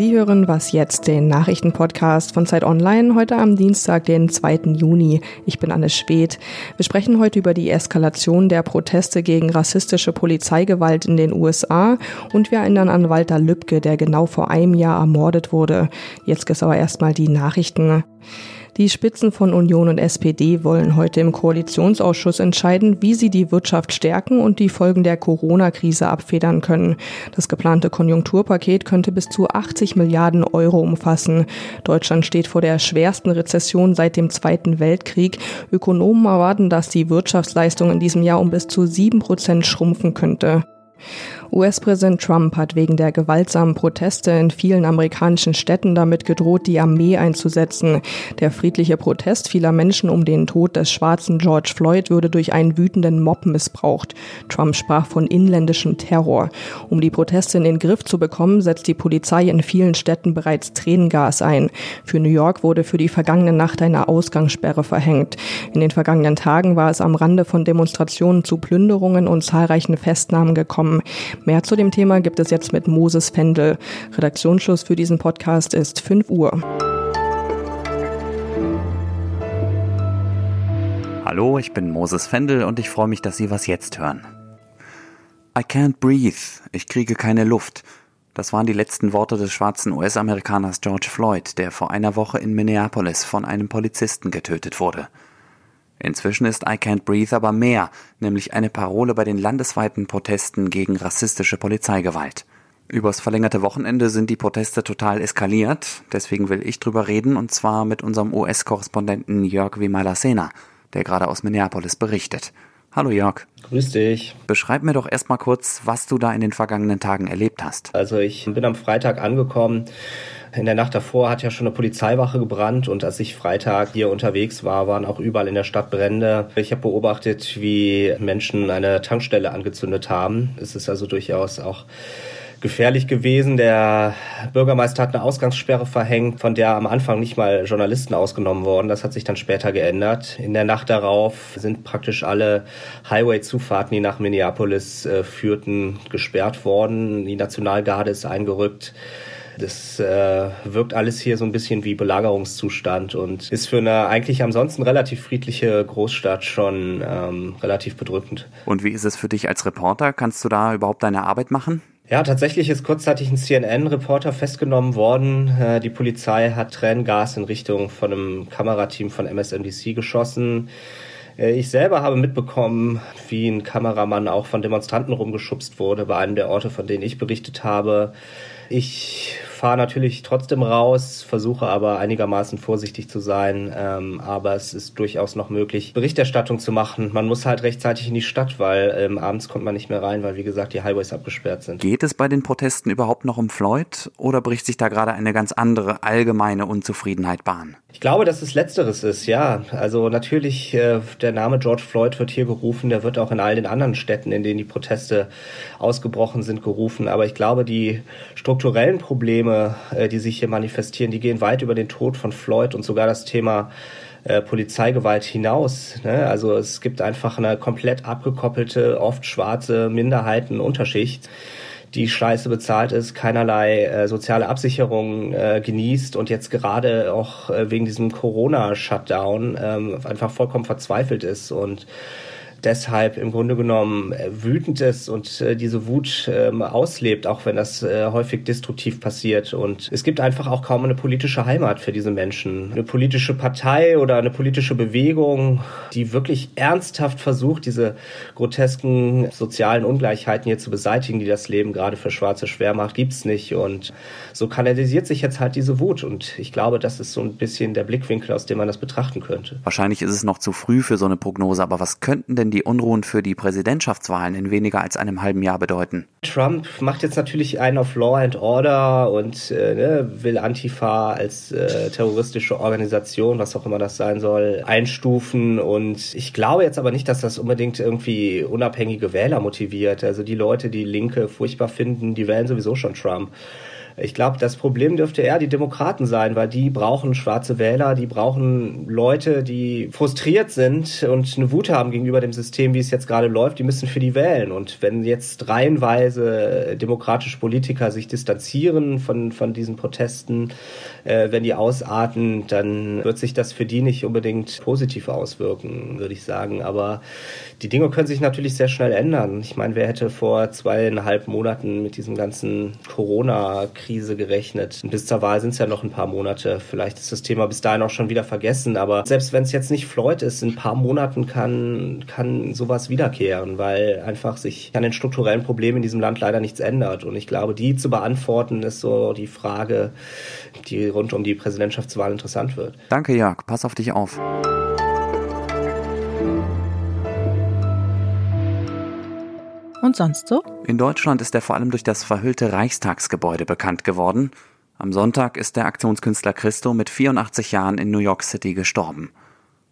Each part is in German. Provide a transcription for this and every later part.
Sie hören Was jetzt, den Nachrichtenpodcast von Zeit Online, heute am Dienstag, den 2. Juni. Ich bin Anne Schwedt. Wir sprechen heute über die Eskalation der Proteste gegen rassistische Polizeigewalt in den USA und wir erinnern an Walter Lübcke, der genau vor einem Jahr ermordet wurde. Jetzt gibt es aber erstmal die Nachrichten. Die Spitzen von Union und SPD wollen heute im Koalitionsausschuss entscheiden, wie sie die Wirtschaft stärken und die Folgen der Corona-Krise abfedern können. Das geplante Konjunkturpaket könnte bis zu 80 Milliarden Euro umfassen. Deutschland steht vor der schwersten Rezession seit dem Zweiten Weltkrieg. Ökonomen erwarten, dass die Wirtschaftsleistung in diesem Jahr um bis zu sieben Prozent schrumpfen könnte. US-Präsident Trump hat wegen der gewaltsamen Proteste in vielen amerikanischen Städten damit gedroht, die Armee einzusetzen. Der friedliche Protest vieler Menschen um den Tod des schwarzen George Floyd würde durch einen wütenden Mob missbraucht. Trump sprach von inländischem Terror. Um die Proteste in den Griff zu bekommen, setzt die Polizei in vielen Städten bereits Tränengas ein. Für New York wurde für die vergangene Nacht eine Ausgangssperre verhängt. In den vergangenen Tagen war es am Rande von Demonstrationen zu Plünderungen und zahlreichen Festnahmen gekommen. Mehr zu dem Thema gibt es jetzt mit Moses Fendel. Redaktionsschluss für diesen Podcast ist 5 Uhr. Hallo, ich bin Moses Fendel und ich freue mich, dass Sie was jetzt hören. I can't breathe. Ich kriege keine Luft. Das waren die letzten Worte des schwarzen US-Amerikaners George Floyd, der vor einer Woche in Minneapolis von einem Polizisten getötet wurde. Inzwischen ist I Can't Breathe aber mehr, nämlich eine Parole bei den landesweiten Protesten gegen rassistische Polizeigewalt. Übers verlängerte Wochenende sind die Proteste total eskaliert, deswegen will ich drüber reden und zwar mit unserem US-Korrespondenten Jörg Vimalasena, der gerade aus Minneapolis berichtet. Hallo Jörg. Grüß dich. Beschreib mir doch erstmal kurz, was du da in den vergangenen Tagen erlebt hast. Also ich bin am Freitag angekommen in der Nacht davor hat ja schon eine Polizeiwache gebrannt und als ich Freitag hier unterwegs war, waren auch überall in der Stadt Brände. Ich habe beobachtet, wie Menschen eine Tankstelle angezündet haben. Es ist also durchaus auch gefährlich gewesen. Der Bürgermeister hat eine Ausgangssperre verhängt, von der am Anfang nicht mal Journalisten ausgenommen wurden. Das hat sich dann später geändert. In der Nacht darauf sind praktisch alle Highway-Zufahrten, die nach Minneapolis äh, führten, gesperrt worden. Die Nationalgarde ist eingerückt. Das äh, wirkt alles hier so ein bisschen wie Belagerungszustand und ist für eine eigentlich ansonsten relativ friedliche Großstadt schon ähm, relativ bedrückend. Und wie ist es für dich als Reporter? Kannst du da überhaupt deine Arbeit machen? Ja, tatsächlich ist kurzzeitig ein CNN-Reporter festgenommen worden. Äh, die Polizei hat Tränengas in Richtung von einem Kamerateam von MSNBC geschossen. Äh, ich selber habe mitbekommen, wie ein Kameramann auch von Demonstranten rumgeschubst wurde bei einem der Orte, von denen ich berichtet habe. Ich fahre natürlich trotzdem raus, versuche aber einigermaßen vorsichtig zu sein. Ähm, aber es ist durchaus noch möglich, Berichterstattung zu machen. Man muss halt rechtzeitig in die Stadt, weil ähm, abends kommt man nicht mehr rein, weil wie gesagt die Highways abgesperrt sind. Geht es bei den Protesten überhaupt noch um Floyd oder bricht sich da gerade eine ganz andere allgemeine Unzufriedenheit Bahn? Ich glaube, dass es letzteres ist, ja. Also natürlich, äh, der Name George Floyd wird hier gerufen, der wird auch in all den anderen Städten, in denen die Proteste ausgebrochen sind, gerufen. Aber ich glaube, die strukturellen Probleme, äh, die sich hier manifestieren, die gehen weit über den Tod von Floyd und sogar das Thema äh, Polizeigewalt hinaus. Ne? Also es gibt einfach eine komplett abgekoppelte, oft schwarze Minderheitenunterschicht die scheiße bezahlt ist, keinerlei äh, soziale Absicherung äh, genießt und jetzt gerade auch äh, wegen diesem Corona-Shutdown ähm, einfach vollkommen verzweifelt ist und deshalb im Grunde genommen äh, wütend ist und äh, diese Wut ähm, auslebt, auch wenn das äh, häufig destruktiv passiert. Und es gibt einfach auch kaum eine politische Heimat für diese Menschen. Eine politische Partei oder eine politische Bewegung, die wirklich ernsthaft versucht, diese grotesken sozialen Ungleichheiten hier zu beseitigen, die das Leben gerade für Schwarze schwer macht, gibt's nicht. Und so kanalisiert sich jetzt halt diese Wut. Und ich glaube, das ist so ein bisschen der Blickwinkel, aus dem man das betrachten könnte. Wahrscheinlich ist es noch zu früh für so eine Prognose, aber was könnten denn die Unruhen für die Präsidentschaftswahlen in weniger als einem halben Jahr bedeuten? Trump macht jetzt natürlich einen auf Law and Order und äh, ne, will Antifa als äh, terroristische Organisation, was auch immer das sein soll, einstufen. Und ich glaube jetzt aber nicht, dass das unbedingt irgendwie unabhängige Wähler motiviert. Also die Leute, die Linke furchtbar finden, die wählen sowieso schon Trump. Ich glaube, das Problem dürfte eher die Demokraten sein, weil die brauchen schwarze Wähler, die brauchen Leute, die frustriert sind und eine Wut haben gegenüber dem System, wie es jetzt gerade läuft, die müssen für die wählen. Und wenn jetzt reihenweise demokratische Politiker sich distanzieren von, von diesen Protesten, äh, wenn die ausarten, dann wird sich das für die nicht unbedingt positiv auswirken, würde ich sagen. Aber die Dinge können sich natürlich sehr schnell ändern. Ich meine, wer hätte vor zweieinhalb Monaten mit diesem ganzen Corona-Krise gerechnet? bis zur Wahl sind es ja noch ein paar Monate. Vielleicht ist das Thema bis dahin auch schon wieder vergessen. Aber selbst wenn es jetzt nicht Floyd ist, in ein paar Monaten kann, kann sowas wiederkehren, weil einfach sich an den strukturellen Problemen in diesem Land leider nichts ändert. Und ich glaube, die zu beantworten, ist so die Frage, die rund um die Präsidentschaftswahl interessant wird. Danke, Jörg. Pass auf dich auf. Und sonst so? In Deutschland ist er vor allem durch das verhüllte Reichstagsgebäude bekannt geworden. Am Sonntag ist der Aktionskünstler Christo mit 84 Jahren in New York City gestorben.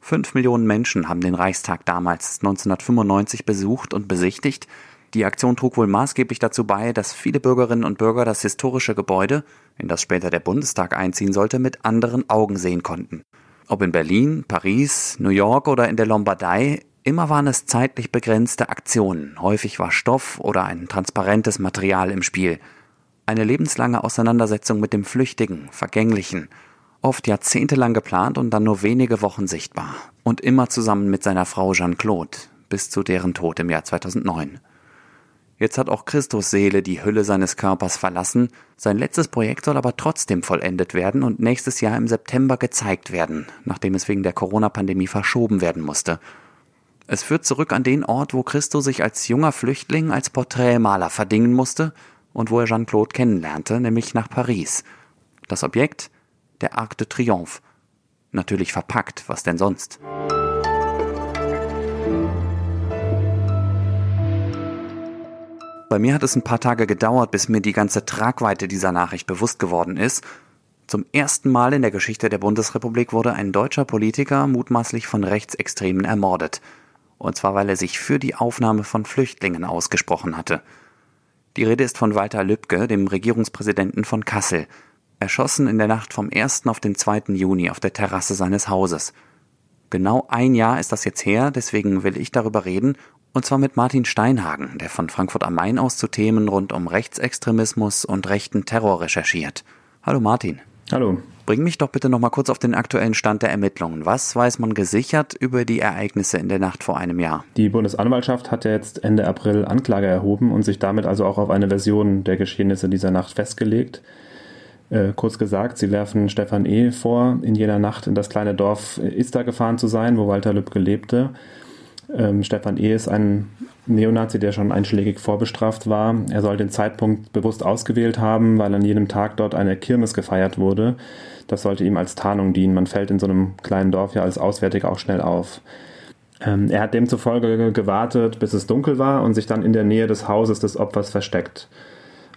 Fünf Millionen Menschen haben den Reichstag damals 1995 besucht und besichtigt. Die Aktion trug wohl maßgeblich dazu bei, dass viele Bürgerinnen und Bürger das historische Gebäude, in das später der Bundestag einziehen sollte, mit anderen Augen sehen konnten. Ob in Berlin, Paris, New York oder in der Lombardei, Immer waren es zeitlich begrenzte Aktionen, häufig war Stoff oder ein transparentes Material im Spiel. Eine lebenslange Auseinandersetzung mit dem Flüchtigen, Vergänglichen, oft jahrzehntelang geplant und dann nur wenige Wochen sichtbar. Und immer zusammen mit seiner Frau Jeanne-Claude, bis zu deren Tod im Jahr 2009. Jetzt hat auch Christus Seele die Hülle seines Körpers verlassen, sein letztes Projekt soll aber trotzdem vollendet werden und nächstes Jahr im September gezeigt werden, nachdem es wegen der Corona-Pandemie verschoben werden musste. Es führt zurück an den Ort, wo Christo sich als junger Flüchtling als Porträtmaler verdingen musste und wo er Jean-Claude kennenlernte, nämlich nach Paris. Das Objekt? Der Arc de Triomphe. Natürlich verpackt, was denn sonst? Bei mir hat es ein paar Tage gedauert, bis mir die ganze Tragweite dieser Nachricht bewusst geworden ist. Zum ersten Mal in der Geschichte der Bundesrepublik wurde ein deutscher Politiker mutmaßlich von Rechtsextremen ermordet und zwar weil er sich für die Aufnahme von Flüchtlingen ausgesprochen hatte. Die Rede ist von Walter Lübcke, dem Regierungspräsidenten von Kassel, erschossen in der Nacht vom 1. auf den 2. Juni auf der Terrasse seines Hauses. Genau ein Jahr ist das jetzt her, deswegen will ich darüber reden, und zwar mit Martin Steinhagen, der von Frankfurt am Main aus zu Themen rund um Rechtsextremismus und rechten Terror recherchiert. Hallo Martin. Hallo. Bring mich doch bitte noch mal kurz auf den aktuellen Stand der Ermittlungen. Was weiß man gesichert über die Ereignisse in der Nacht vor einem Jahr? Die Bundesanwaltschaft hat ja jetzt Ende April Anklage erhoben und sich damit also auch auf eine Version der Geschehnisse dieser Nacht festgelegt. Äh, kurz gesagt, sie werfen Stefan E. vor, in jener Nacht in das kleine Dorf Ista gefahren zu sein, wo Walter Lübcke lebte. Ähm, Stefan E. ist ein Neonazi, der schon einschlägig vorbestraft war. Er soll den Zeitpunkt bewusst ausgewählt haben, weil an jedem Tag dort eine Kirmes gefeiert wurde. Das sollte ihm als Tarnung dienen. Man fällt in so einem kleinen Dorf ja als Auswärtiger auch schnell auf. Ähm, er hat demzufolge gewartet, bis es dunkel war und sich dann in der Nähe des Hauses des Opfers versteckt.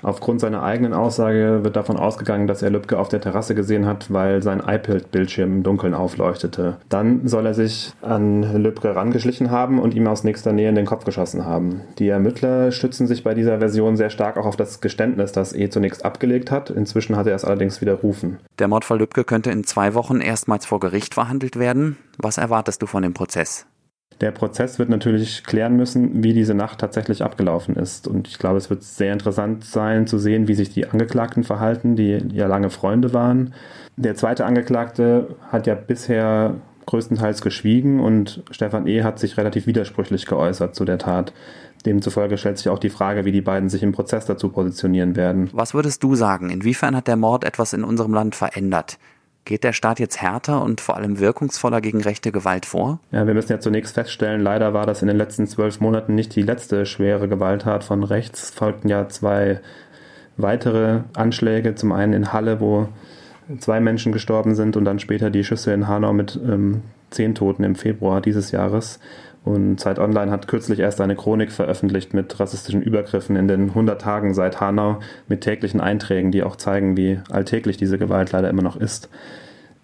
Aufgrund seiner eigenen Aussage wird davon ausgegangen, dass er Lübcke auf der Terrasse gesehen hat, weil sein iPad-Bildschirm im Dunkeln aufleuchtete. Dann soll er sich an Lübcke rangeschlichen haben und ihm aus nächster Nähe in den Kopf geschossen haben. Die Ermittler stützen sich bei dieser Version sehr stark auch auf das Geständnis, das E zunächst abgelegt hat. Inzwischen hat er es allerdings widerrufen. Der Mordfall Lübcke könnte in zwei Wochen erstmals vor Gericht verhandelt werden. Was erwartest du von dem Prozess? Der Prozess wird natürlich klären müssen, wie diese Nacht tatsächlich abgelaufen ist. Und ich glaube, es wird sehr interessant sein zu sehen, wie sich die Angeklagten verhalten, die ja lange Freunde waren. Der zweite Angeklagte hat ja bisher größtenteils geschwiegen und Stefan E. hat sich relativ widersprüchlich geäußert zu der Tat. Demzufolge stellt sich auch die Frage, wie die beiden sich im Prozess dazu positionieren werden. Was würdest du sagen? Inwiefern hat der Mord etwas in unserem Land verändert? Geht der Staat jetzt härter und vor allem wirkungsvoller gegen rechte Gewalt vor? Ja, wir müssen ja zunächst feststellen, leider war das in den letzten zwölf Monaten nicht die letzte schwere Gewalttat von rechts. Folgten ja zwei weitere Anschläge. Zum einen in Halle, wo zwei Menschen gestorben sind und dann später die Schüsse in Hanau mit ähm, zehn Toten im Februar dieses Jahres. Und Zeit Online hat kürzlich erst eine Chronik veröffentlicht mit rassistischen Übergriffen in den 100 Tagen seit Hanau mit täglichen Einträgen, die auch zeigen, wie alltäglich diese Gewalt leider immer noch ist.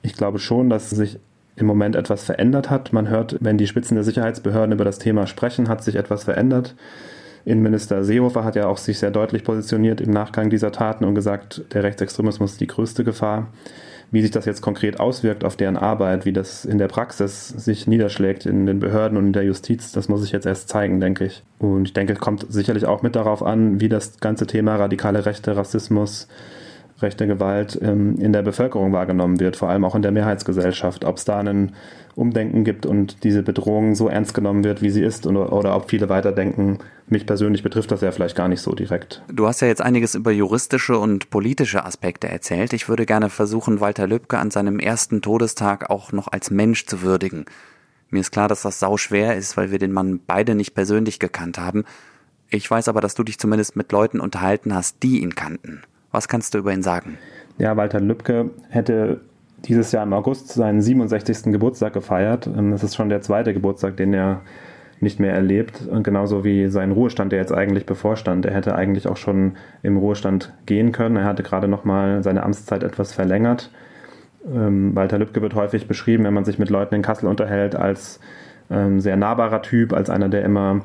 Ich glaube schon, dass sich im Moment etwas verändert hat. Man hört, wenn die Spitzen der Sicherheitsbehörden über das Thema sprechen, hat sich etwas verändert. Innenminister Seehofer hat ja auch sich sehr deutlich positioniert im Nachgang dieser Taten und gesagt, der Rechtsextremismus ist die größte Gefahr. Wie sich das jetzt konkret auswirkt auf deren Arbeit, wie das in der Praxis sich niederschlägt in den Behörden und in der Justiz, das muss ich jetzt erst zeigen, denke ich. Und ich denke, es kommt sicherlich auch mit darauf an, wie das ganze Thema radikale Rechte, Rassismus, rechte Gewalt ähm, in der Bevölkerung wahrgenommen wird, vor allem auch in der Mehrheitsgesellschaft. Ob es da einen Umdenken gibt und diese Bedrohung so ernst genommen wird, wie sie ist, oder, oder ob viele weiterdenken, mich persönlich betrifft das ja vielleicht gar nicht so direkt. Du hast ja jetzt einiges über juristische und politische Aspekte erzählt. Ich würde gerne versuchen, Walter Lübcke an seinem ersten Todestag auch noch als Mensch zu würdigen. Mir ist klar, dass das sau schwer ist, weil wir den Mann beide nicht persönlich gekannt haben. Ich weiß aber, dass du dich zumindest mit Leuten unterhalten hast, die ihn kannten. Was kannst du über ihn sagen? Ja, Walter Lübcke hätte dieses Jahr im August seinen 67. Geburtstag gefeiert. Ähm, es ist schon der zweite Geburtstag, den er nicht mehr erlebt. Und genauso wie sein Ruhestand, der jetzt eigentlich bevorstand. Er hätte eigentlich auch schon im Ruhestand gehen können. Er hatte gerade noch mal seine Amtszeit etwas verlängert. Ähm, Walter Lübcke wird häufig beschrieben, wenn man sich mit Leuten in Kassel unterhält, als ähm, sehr nahbarer Typ, als einer, der immer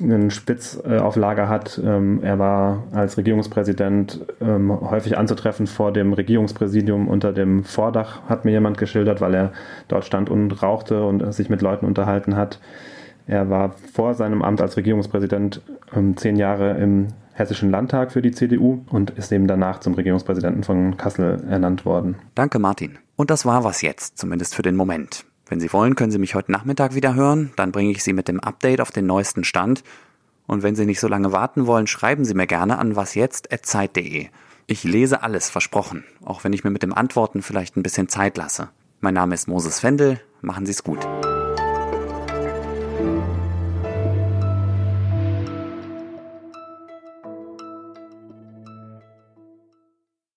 einen Spitz äh, auf Lager hat. Ähm, er war als Regierungspräsident ähm, häufig anzutreffen vor dem Regierungspräsidium unter dem Vordach, hat mir jemand geschildert, weil er dort stand und rauchte und sich mit Leuten unterhalten hat. Er war vor seinem Amt als Regierungspräsident ähm, zehn Jahre im Hessischen Landtag für die CDU und ist eben danach zum Regierungspräsidenten von Kassel ernannt worden. Danke, Martin. Und das war was jetzt, zumindest für den Moment. Wenn Sie wollen, können Sie mich heute Nachmittag wieder hören. Dann bringe ich Sie mit dem Update auf den neuesten Stand. Und wenn Sie nicht so lange warten wollen, schreiben Sie mir gerne an wasjetzt.zeit.de. Ich lese alles, versprochen, auch wenn ich mir mit dem Antworten vielleicht ein bisschen Zeit lasse. Mein Name ist Moses Fendel. Machen Sie es gut.